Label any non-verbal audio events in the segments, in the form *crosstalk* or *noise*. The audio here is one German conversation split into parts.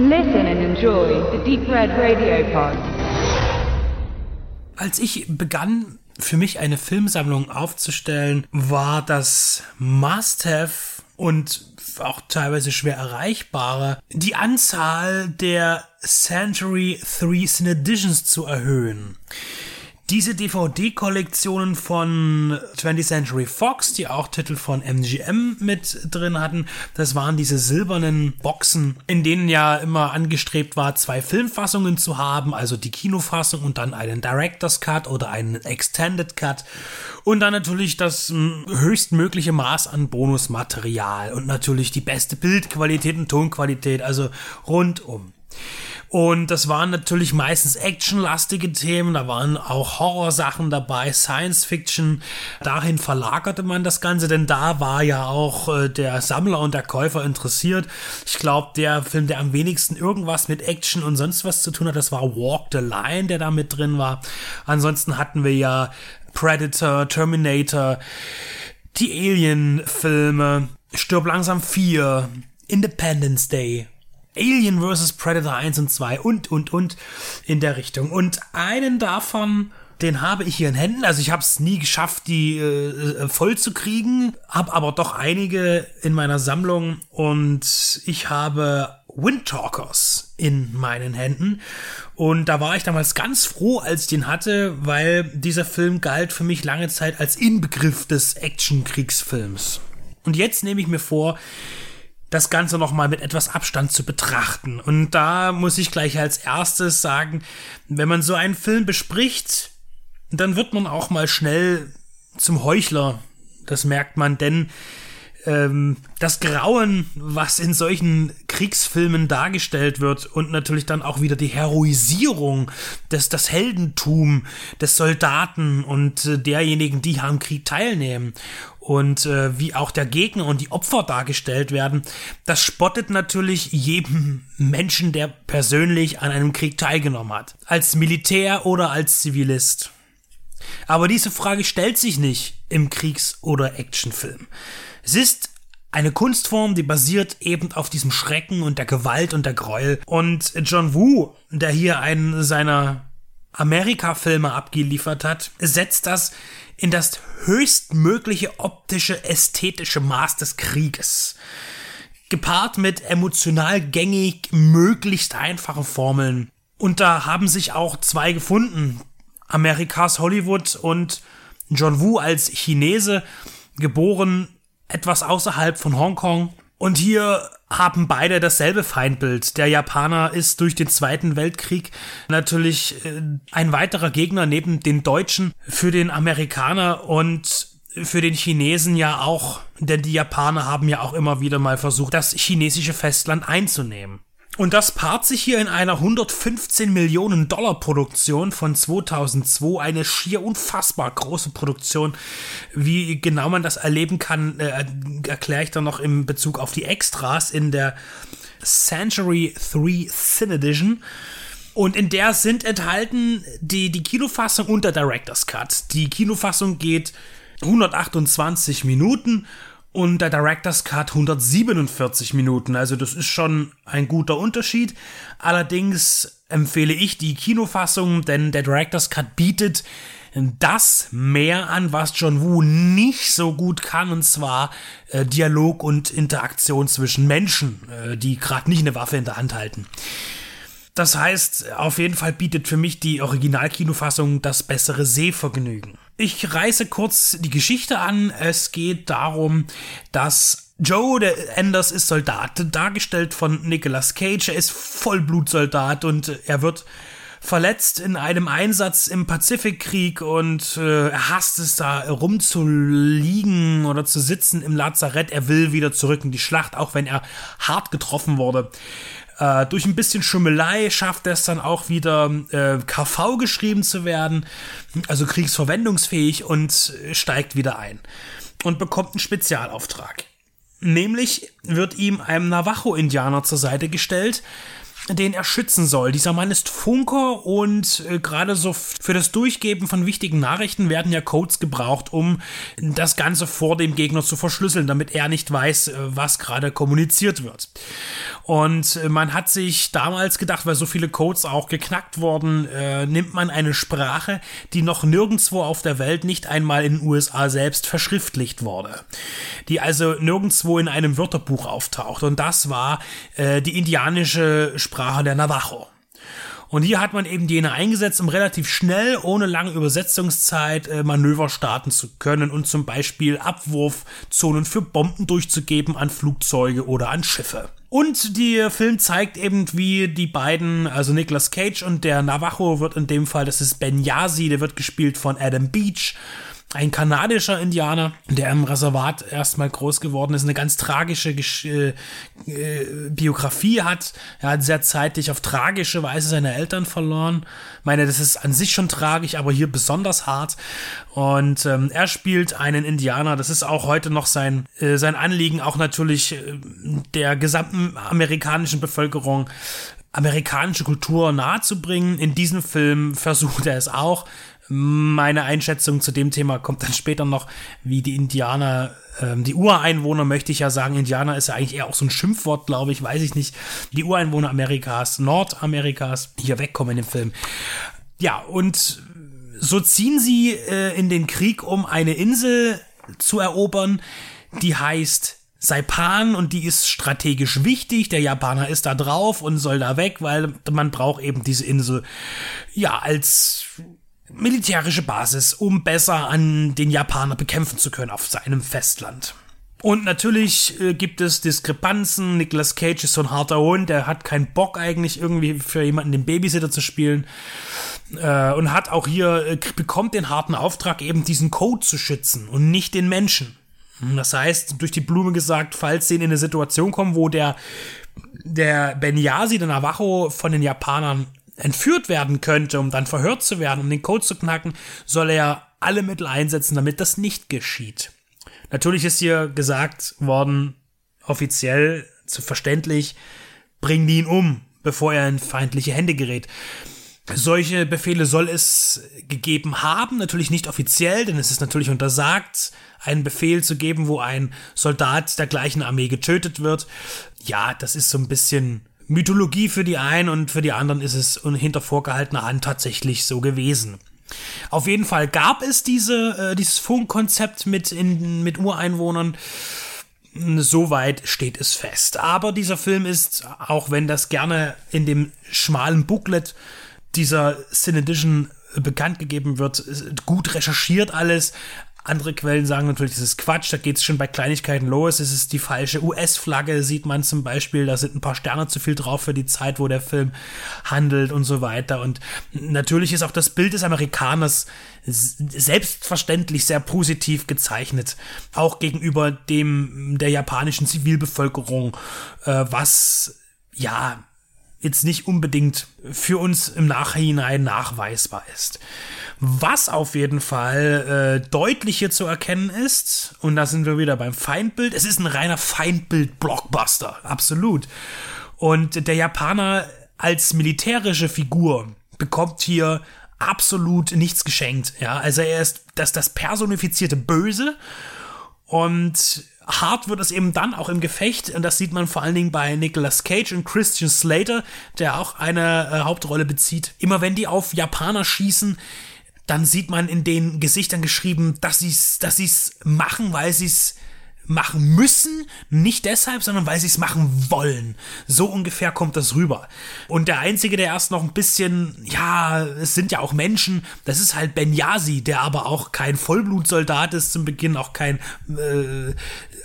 Listen and enjoy the Deep Red Radio Pod. Als ich begann, für mich eine Filmsammlung aufzustellen, war das Must-Have und auch teilweise schwer erreichbare, die Anzahl der Century 3 Cine Editions zu erhöhen. Diese DVD-Kollektionen von 20th Century Fox, die auch Titel von MGM mit drin hatten, das waren diese silbernen Boxen, in denen ja immer angestrebt war, zwei Filmfassungen zu haben, also die Kinofassung und dann einen Director's Cut oder einen Extended Cut und dann natürlich das hm, höchstmögliche Maß an Bonusmaterial und natürlich die beste Bildqualität und Tonqualität, also rundum. Und das waren natürlich meistens actionlastige Themen, da waren auch Horrorsachen dabei, Science Fiction. Dahin verlagerte man das Ganze, denn da war ja auch äh, der Sammler und der Käufer interessiert. Ich glaube, der Film, der am wenigsten irgendwas mit Action und sonst was zu tun hat, das war Walk the Line, der da mit drin war. Ansonsten hatten wir ja Predator, Terminator, die Alien-Filme, Stirb langsam 4, Independence Day Alien vs. Predator 1 und 2 und, und, und in der Richtung. Und einen davon, den habe ich hier in Händen. Also ich habe es nie geschafft, die äh, äh voll zu kriegen, habe aber doch einige in meiner Sammlung und ich habe Windtalkers in meinen Händen. Und da war ich damals ganz froh, als ich den hatte, weil dieser Film galt für mich lange Zeit als Inbegriff des Actionkriegsfilms. Und jetzt nehme ich mir vor, das Ganze nochmal mit etwas Abstand zu betrachten. Und da muss ich gleich als erstes sagen, wenn man so einen Film bespricht, dann wird man auch mal schnell zum Heuchler. Das merkt man, denn ähm, das Grauen, was in solchen Kriegsfilmen dargestellt wird und natürlich dann auch wieder die Heroisierung, des, das Heldentum des Soldaten und äh, derjenigen, die am Krieg teilnehmen und äh, wie auch der Gegner und die Opfer dargestellt werden, das spottet natürlich jedem *laughs* Menschen, der persönlich an einem Krieg teilgenommen hat, als Militär oder als Zivilist. Aber diese Frage stellt sich nicht im Kriegs- oder Actionfilm. Es ist eine Kunstform, die basiert eben auf diesem Schrecken und der Gewalt und der Gräuel. Und John Woo, der hier einen seiner Amerika-Filme abgeliefert hat, setzt das in das höchstmögliche optische, ästhetische Maß des Krieges. Gepaart mit emotional gängig, möglichst einfachen Formeln. Und da haben sich auch zwei gefunden. Amerikas Hollywood und John Woo als Chinese, geboren etwas außerhalb von Hongkong. Und hier haben beide dasselbe Feindbild. Der Japaner ist durch den Zweiten Weltkrieg natürlich äh, ein weiterer Gegner neben den Deutschen für den Amerikaner und für den Chinesen ja auch, denn die Japaner haben ja auch immer wieder mal versucht, das chinesische Festland einzunehmen. Und das paart sich hier in einer 115 Millionen Dollar Produktion von 2002, eine schier unfassbar große Produktion. Wie genau man das erleben kann, äh, erkläre ich dann noch im Bezug auf die Extras in der Century 3 Cine Edition. Und in der sind enthalten die, die Kinofassung und der Director's Cut. Die Kinofassung geht 128 Minuten und der Director's Cut 147 Minuten. Also das ist schon ein guter Unterschied. Allerdings empfehle ich die Kinofassung, denn der Director's Cut bietet das mehr an, was John Woo nicht so gut kann, und zwar äh, Dialog und Interaktion zwischen Menschen, äh, die gerade nicht eine Waffe in der Hand halten. Das heißt, auf jeden Fall bietet für mich die Originalkinofassung das bessere Sehvergnügen. Ich reiße kurz die Geschichte an. Es geht darum, dass Joe, der Anders, ist Soldat, dargestellt von Nicolas Cage. Er ist Vollblutsoldat und er wird verletzt in einem Einsatz im Pazifikkrieg und äh, er hasst es da rumzuliegen oder zu sitzen im Lazarett. Er will wieder zurück in die Schlacht, auch wenn er hart getroffen wurde. Äh, durch ein bisschen Schummelei schafft er es dann auch wieder, äh, KV geschrieben zu werden, also kriegsverwendungsfähig und steigt wieder ein und bekommt einen Spezialauftrag. Nämlich wird ihm einem Navajo-Indianer zur Seite gestellt, den er schützen soll. Dieser Mann ist Funker und äh, gerade so für das Durchgeben von wichtigen Nachrichten werden ja Codes gebraucht, um das Ganze vor dem Gegner zu verschlüsseln, damit er nicht weiß, äh, was gerade kommuniziert wird. Und man hat sich damals gedacht, weil so viele Codes auch geknackt wurden, äh, nimmt man eine Sprache, die noch nirgendwo auf der Welt, nicht einmal in den USA selbst verschriftlicht wurde. Die also nirgendwo in einem Wörterbuch auftaucht. Und das war äh, die indianische Sprache der Navajo. Und hier hat man eben jene eingesetzt, um relativ schnell, ohne lange Übersetzungszeit, äh, Manöver starten zu können und zum Beispiel Abwurfzonen für Bomben durchzugeben an Flugzeuge oder an Schiffe. Und der Film zeigt eben, wie die beiden, also Nicolas Cage und der Navajo wird in dem Fall, das ist Ben Yasi, der wird gespielt von Adam Beach ein kanadischer Indianer, der im Reservat erstmal groß geworden ist, eine ganz tragische Gesch äh, äh, Biografie hat. Er hat sehr zeitig auf tragische Weise seine Eltern verloren. Ich meine, das ist an sich schon tragisch, aber hier besonders hart. Und ähm, er spielt einen Indianer. Das ist auch heute noch sein, äh, sein Anliegen, auch natürlich äh, der gesamten amerikanischen Bevölkerung amerikanische Kultur nahezubringen. In diesem Film versucht er es auch. Meine Einschätzung zu dem Thema kommt dann später noch, wie die Indianer, ähm, die Ureinwohner möchte ich ja sagen, Indianer ist ja eigentlich eher auch so ein Schimpfwort, glaube ich, weiß ich nicht. Die Ureinwohner Amerikas, Nordamerikas, hier wegkommen in dem Film. Ja, und so ziehen sie äh, in den Krieg, um eine Insel zu erobern, die heißt Saipan und die ist strategisch wichtig. Der Japaner ist da drauf und soll da weg, weil man braucht eben diese Insel ja als militärische Basis, um besser an den Japaner bekämpfen zu können auf seinem Festland. Und natürlich äh, gibt es Diskrepanzen. Nicolas Cage ist so ein harter Hund, der hat keinen Bock eigentlich irgendwie für jemanden den Babysitter zu spielen. Äh, und hat auch hier, äh, bekommt den harten Auftrag, eben diesen Code zu schützen und nicht den Menschen. Das heißt, durch die Blume gesagt, falls sie in eine Situation kommen, wo der, der Benyasi, der Navajo, von den Japanern entführt werden könnte, um dann verhört zu werden, um den Code zu knacken, soll er alle Mittel einsetzen, damit das nicht geschieht. Natürlich ist hier gesagt worden, offiziell, zu verständlich, bringen die ihn um, bevor er in feindliche Hände gerät. Solche Befehle soll es gegeben haben, natürlich nicht offiziell, denn es ist natürlich untersagt, einen Befehl zu geben, wo ein Soldat der gleichen Armee getötet wird. Ja, das ist so ein bisschen Mythologie für die einen und für die anderen ist es hinter vorgehaltener Hand tatsächlich so gewesen. Auf jeden Fall gab es diese, äh, dieses Funkkonzept mit, in, mit Ureinwohnern. Soweit steht es fest. Aber dieser Film ist, auch wenn das gerne in dem schmalen Booklet dieser Cine Edition bekannt gegeben wird, gut recherchiert alles, andere Quellen sagen natürlich, das ist Quatsch, da geht es schon bei Kleinigkeiten los. Es ist die falsche US-Flagge, sieht man zum Beispiel, da sind ein paar Sterne zu viel drauf für die Zeit, wo der Film handelt und so weiter. Und natürlich ist auch das Bild des Amerikaners selbstverständlich sehr positiv gezeichnet, auch gegenüber dem der japanischen Zivilbevölkerung, äh, was ja jetzt nicht unbedingt für uns im Nachhinein nachweisbar ist. Was auf jeden Fall äh, deutlich hier zu erkennen ist, und da sind wir wieder beim Feindbild, es ist ein reiner Feindbild-Blockbuster, absolut. Und der Japaner als militärische Figur bekommt hier absolut nichts geschenkt. Ja, also er ist das, das personifizierte Böse und hart wird es eben dann auch im Gefecht, und das sieht man vor allen Dingen bei Nicolas Cage und Christian Slater, der auch eine äh, Hauptrolle bezieht. Immer wenn die auf Japaner schießen, dann sieht man in den Gesichtern geschrieben, dass sie dass sie's machen, weil sie es machen müssen, nicht deshalb, sondern weil sie es machen wollen. So ungefähr kommt das rüber. Und der Einzige, der erst noch ein bisschen, ja, es sind ja auch Menschen, das ist halt Ben Yasi, der aber auch kein Vollblutsoldat ist zum Beginn, auch kein äh,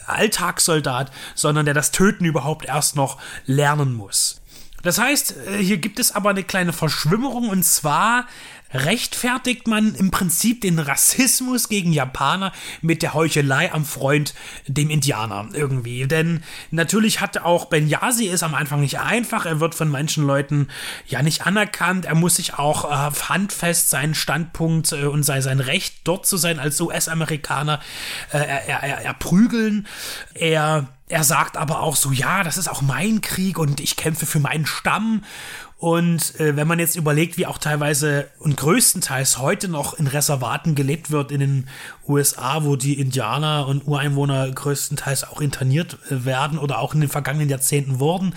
Alltagssoldat, sondern der das Töten überhaupt erst noch lernen muss. Das heißt, äh, hier gibt es aber eine kleine Verschwimmerung und zwar rechtfertigt man im Prinzip den Rassismus gegen Japaner mit der Heuchelei am Freund, dem Indianer irgendwie. Denn natürlich hat auch Ben Yasi es am Anfang nicht einfach. Er wird von manchen Leuten ja nicht anerkannt. Er muss sich auch äh, handfest seinen Standpunkt äh, und sein, sein Recht dort zu sein als US-Amerikaner äh, er, er, er prügeln. Er er sagt aber auch so, ja, das ist auch mein Krieg und ich kämpfe für meinen Stamm Und äh, wenn man jetzt überlegt, wie auch teilweise und größtenteils heute noch in Reservaten gelebt wird in den USA, wo die Indianer und Ureinwohner größtenteils auch interniert äh, werden oder auch in den vergangenen Jahrzehnten wurden,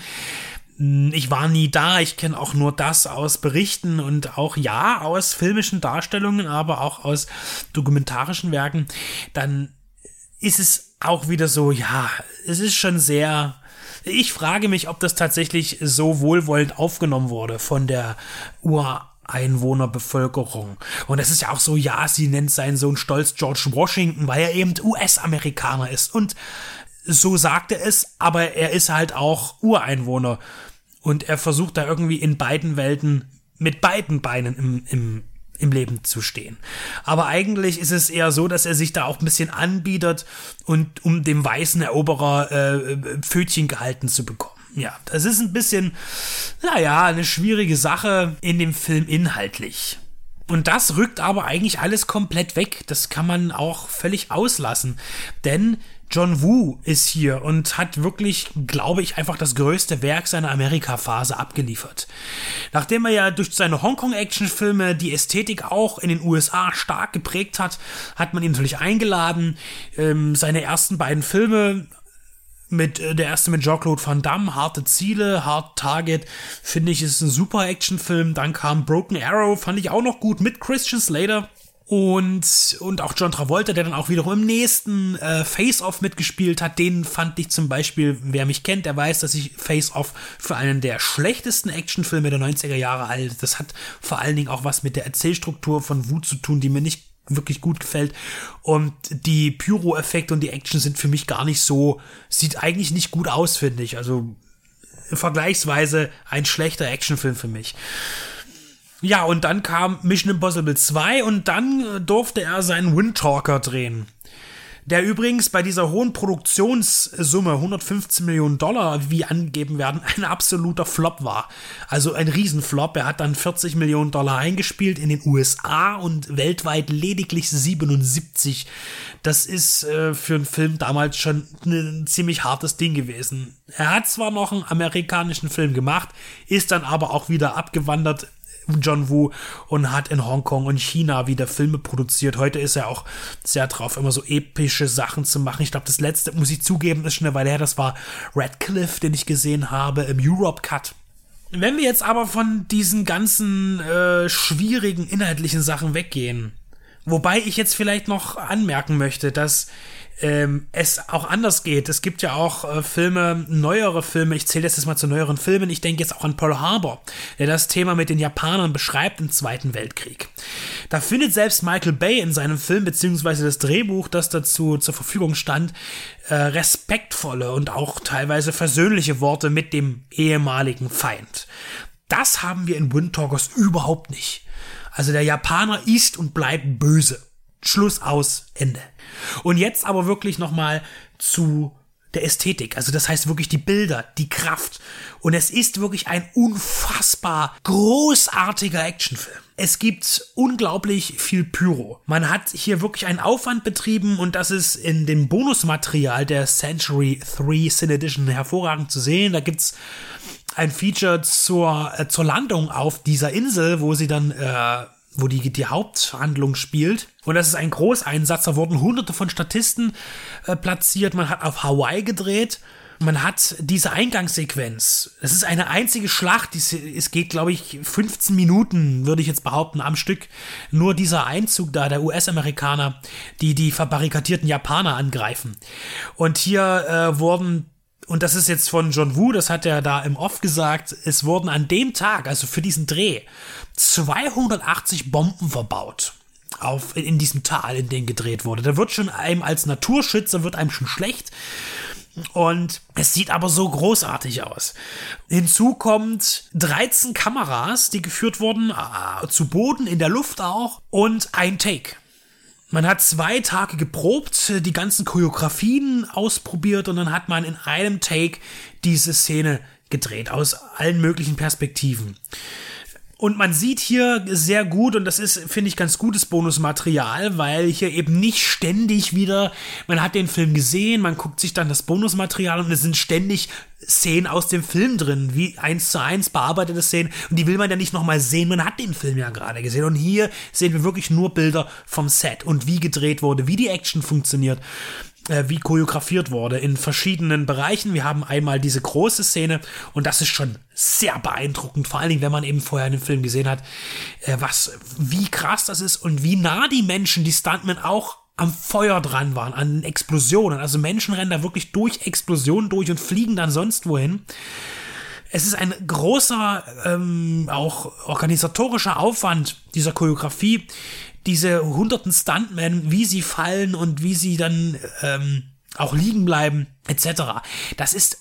hm, ich war nie da, ich kenne auch nur das aus Berichten und auch ja aus filmischen Darstellungen, aber auch aus dokumentarischen Werken, dann ist es auch wieder so, ja, es ist schon sehr. Ich frage mich, ob das tatsächlich so wohlwollend aufgenommen wurde von der Ureinwohnerbevölkerung. Und es ist ja auch so, ja, sie nennt seinen Sohn stolz George Washington, weil er eben US-Amerikaner ist. Und so sagt er es, aber er ist halt auch Ureinwohner. Und er versucht da irgendwie in beiden Welten mit beiden Beinen im, im im Leben zu stehen. Aber eigentlich ist es eher so, dass er sich da auch ein bisschen anbietet und um dem weißen Eroberer äh, Pfötchen gehalten zu bekommen. Ja, das ist ein bisschen, naja, eine schwierige Sache in dem Film inhaltlich. Und das rückt aber eigentlich alles komplett weg. Das kann man auch völlig auslassen. Denn John Woo ist hier und hat wirklich, glaube ich, einfach das größte Werk seiner Amerika-Phase abgeliefert. Nachdem er ja durch seine Hongkong-Actionfilme die Ästhetik auch in den USA stark geprägt hat, hat man ihn natürlich eingeladen. Ähm, seine ersten beiden Filme mit äh, der erste mit Jean-Claude Van Damme, Harte Ziele, Hard Target, finde ich, ist ein super Actionfilm. Dann kam Broken Arrow, fand ich auch noch gut mit Christian Slater. Und, und auch John Travolta, der dann auch wiederum im nächsten äh, Face-Off mitgespielt hat, den fand ich zum Beispiel, wer mich kennt, der weiß, dass ich Face-Off für einen der schlechtesten Actionfilme der 90er Jahre halte. Das hat vor allen Dingen auch was mit der Erzählstruktur von Wut zu tun, die mir nicht wirklich gut gefällt. Und die Pyro-Effekte und die Action sind für mich gar nicht so, sieht eigentlich nicht gut aus, finde ich. Also vergleichsweise ein schlechter Actionfilm für mich. Ja, und dann kam Mission Impossible 2 und dann äh, durfte er seinen Windtalker drehen. Der übrigens bei dieser hohen Produktionssumme 115 Millionen Dollar, wie angegeben werden, ein absoluter Flop war. Also ein Riesenflop. Er hat dann 40 Millionen Dollar eingespielt in den USA und weltweit lediglich 77. Das ist äh, für einen Film damals schon ein ziemlich hartes Ding gewesen. Er hat zwar noch einen amerikanischen Film gemacht, ist dann aber auch wieder abgewandert John Woo und hat in Hongkong und China wieder Filme produziert. Heute ist er auch sehr drauf, immer so epische Sachen zu machen. Ich glaube, das letzte, muss ich zugeben, ist schon eine Weile her, das war Radcliffe, den ich gesehen habe im Europe Cut. Wenn wir jetzt aber von diesen ganzen äh, schwierigen inhaltlichen Sachen weggehen, wobei ich jetzt vielleicht noch anmerken möchte, dass ähm, es auch anders geht. Es gibt ja auch äh, Filme, neuere Filme, ich zähle das jetzt mal zu neueren Filmen, ich denke jetzt auch an Pearl Harbor, der das Thema mit den Japanern beschreibt im Zweiten Weltkrieg. Da findet selbst Michael Bay in seinem Film, beziehungsweise das Drehbuch, das dazu zur Verfügung stand, äh, respektvolle und auch teilweise versöhnliche Worte mit dem ehemaligen Feind. Das haben wir in Wind Talkers überhaupt nicht. Also der Japaner ist und bleibt böse. Schluss aus, Ende. Und jetzt aber wirklich nochmal zu der Ästhetik. Also das heißt wirklich die Bilder, die Kraft. Und es ist wirklich ein unfassbar großartiger Actionfilm. Es gibt unglaublich viel Pyro. Man hat hier wirklich einen Aufwand betrieben und das ist in dem Bonusmaterial der Century 3 Sin Edition hervorragend zu sehen. Da gibt's ein Feature zur, äh, zur Landung auf dieser Insel, wo sie dann äh, wo die, die Haupthandlung spielt. Und das ist ein Großeinsatz. Da wurden hunderte von Statisten äh, platziert. Man hat auf Hawaii gedreht. Man hat diese Eingangssequenz. Es ist eine einzige Schlacht. Es geht, glaube ich, 15 Minuten, würde ich jetzt behaupten, am Stück. Nur dieser Einzug da der US-Amerikaner, die die verbarrikadierten Japaner angreifen. Und hier äh, wurden und das ist jetzt von John Woo, das hat er da im Off gesagt, es wurden an dem Tag, also für diesen Dreh, 280 Bomben verbaut. Auf, in diesem Tal, in dem gedreht wurde. Da wird schon einem als Naturschützer wird einem schon schlecht. Und es sieht aber so großartig aus. Hinzu kommt 13 Kameras, die geführt wurden, äh, zu Boden, in der Luft auch, und ein Take. Man hat zwei Tage geprobt, die ganzen Choreografien ausprobiert und dann hat man in einem Take diese Szene gedreht aus allen möglichen Perspektiven. Und man sieht hier sehr gut, und das ist, finde ich, ganz gutes Bonusmaterial, weil hier eben nicht ständig wieder, man hat den Film gesehen, man guckt sich dann das Bonusmaterial und es sind ständig Szenen aus dem Film drin, wie eins zu eins bearbeitete Szenen. Und die will man ja nicht nochmal sehen, man hat den Film ja gerade gesehen. Und hier sehen wir wirklich nur Bilder vom Set und wie gedreht wurde, wie die Action funktioniert äh, wie choreografiert wurde in verschiedenen Bereichen. Wir haben einmal diese große Szene und das ist schon sehr beeindruckend, vor allen Dingen, wenn man eben vorher einen Film gesehen hat, äh, was, wie krass das ist und wie nah die Menschen, die Stuntmen auch am Feuer dran waren, an Explosionen. Also Menschen rennen da wirklich durch Explosionen durch und fliegen dann sonst wohin. Es ist ein großer, ähm, auch organisatorischer Aufwand dieser Choreografie, diese hunderten Stuntmen, wie sie fallen und wie sie dann ähm, auch liegen bleiben, etc. Das ist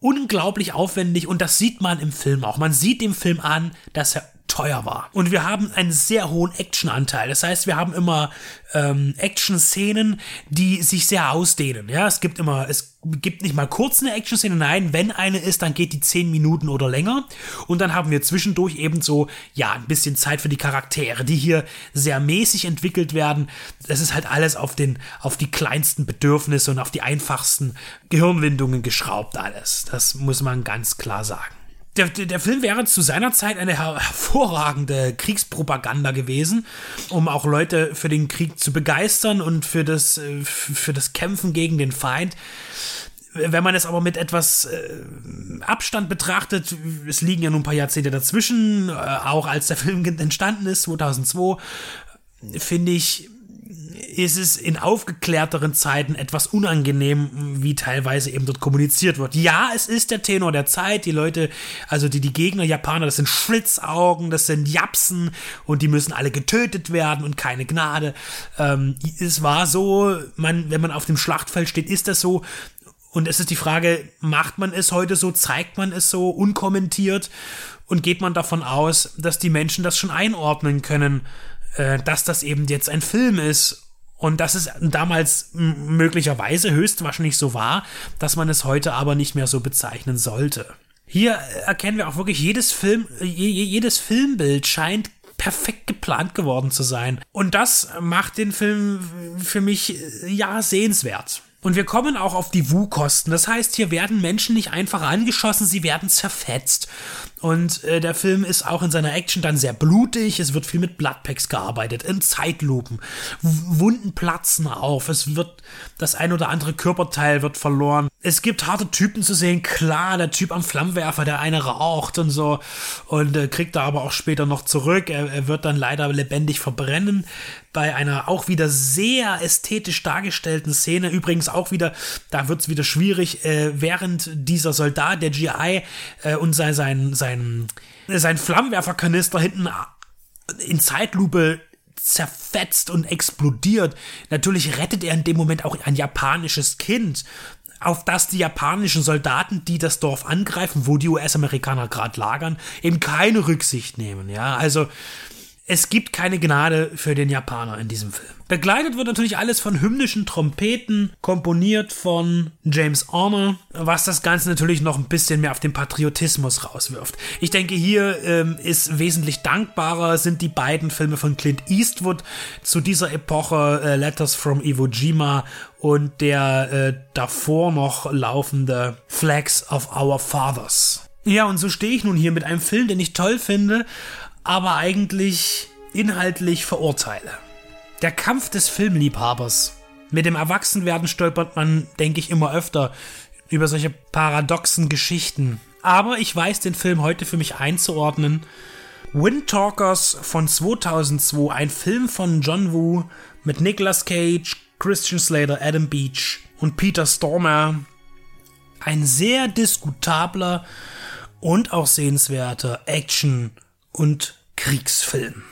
unglaublich aufwendig und das sieht man im Film auch. Man sieht dem Film an, dass er teuer war. Und wir haben einen sehr hohen Action-Anteil. Das heißt, wir haben immer ähm, Action-Szenen, die sich sehr ausdehnen. Ja, es gibt immer, es gibt nicht mal kurz eine Action-Szene. Nein, wenn eine ist, dann geht die zehn Minuten oder länger. Und dann haben wir zwischendurch eben so, ja, ein bisschen Zeit für die Charaktere, die hier sehr mäßig entwickelt werden. Das ist halt alles auf den, auf die kleinsten Bedürfnisse und auf die einfachsten Gehirnwindungen geschraubt alles. Das muss man ganz klar sagen der, der Film wäre zu seiner Zeit eine hervorragende Kriegspropaganda gewesen, um auch Leute für den Krieg zu begeistern und für das, äh, für das Kämpfen gegen den Feind. Wenn man es aber mit etwas äh, Abstand betrachtet, es liegen ja nun ein paar Jahrzehnte dazwischen, äh, auch als der Film *laughs* entstanden ist, 2002, finde ich, ist es in aufgeklärteren Zeiten etwas unangenehm, wie teilweise eben dort kommuniziert wird. Ja, es ist der Tenor der Zeit. Die Leute, also die, die Gegner Japaner, das sind Schlitzaugen, das sind Japsen und die müssen alle getötet werden und keine Gnade. Ähm, es war so, man, wenn man auf dem Schlachtfeld steht, ist das so. Und es ist die Frage, macht man es heute so, zeigt man es so unkommentiert und geht man davon aus, dass die Menschen das schon einordnen können, äh, dass das eben jetzt ein Film ist und dass es damals möglicherweise höchstwahrscheinlich so war, dass man es heute aber nicht mehr so bezeichnen sollte. Hier erkennen wir auch wirklich jedes Film, jedes Filmbild scheint perfekt geplant geworden zu sein. Und das macht den Film für mich ja sehenswert. Und wir kommen auch auf die Wu-Kosten. Das heißt, hier werden Menschen nicht einfach angeschossen, sie werden zerfetzt. Und äh, der Film ist auch in seiner Action dann sehr blutig. Es wird viel mit Bloodpacks gearbeitet, in Zeitlupen. Wunden platzen auf. Es wird das ein oder andere Körperteil wird verloren. Es gibt harte Typen zu sehen. Klar, der Typ am Flammenwerfer, der eine raucht und so. Und äh, kriegt er aber auch später noch zurück. Er, er wird dann leider lebendig verbrennen bei einer auch wieder sehr ästhetisch dargestellten Szene. Übrigens auch wieder, da wird es wieder schwierig, äh, während dieser Soldat, der GI, äh, und sein, sein, sein, sein Flammenwerferkanister hinten in Zeitlupe zerfetzt und explodiert. Natürlich rettet er in dem Moment auch ein japanisches Kind, auf das die japanischen Soldaten, die das Dorf angreifen, wo die US-Amerikaner gerade lagern, eben keine Rücksicht nehmen. Ja, also es gibt keine Gnade für den Japaner in diesem Film. Begleitet wird natürlich alles von hymnischen Trompeten, komponiert von James Horner, was das Ganze natürlich noch ein bisschen mehr auf den Patriotismus rauswirft. Ich denke, hier ähm, ist wesentlich dankbarer sind die beiden Filme von Clint Eastwood zu dieser Epoche äh, Letters from Iwo Jima und der äh, davor noch laufende Flags of Our Fathers. Ja, und so stehe ich nun hier mit einem Film, den ich toll finde, aber eigentlich inhaltlich verurteile. Der Kampf des Filmliebhabers. Mit dem Erwachsenwerden stolpert man, denke ich, immer öfter über solche paradoxen Geschichten. Aber ich weiß den Film heute für mich einzuordnen. Wind Talkers von 2002, ein Film von John Woo mit Nicolas Cage, Christian Slater, Adam Beach und Peter Stormer. Ein sehr diskutabler und auch sehenswerter Action- und Kriegsfilm.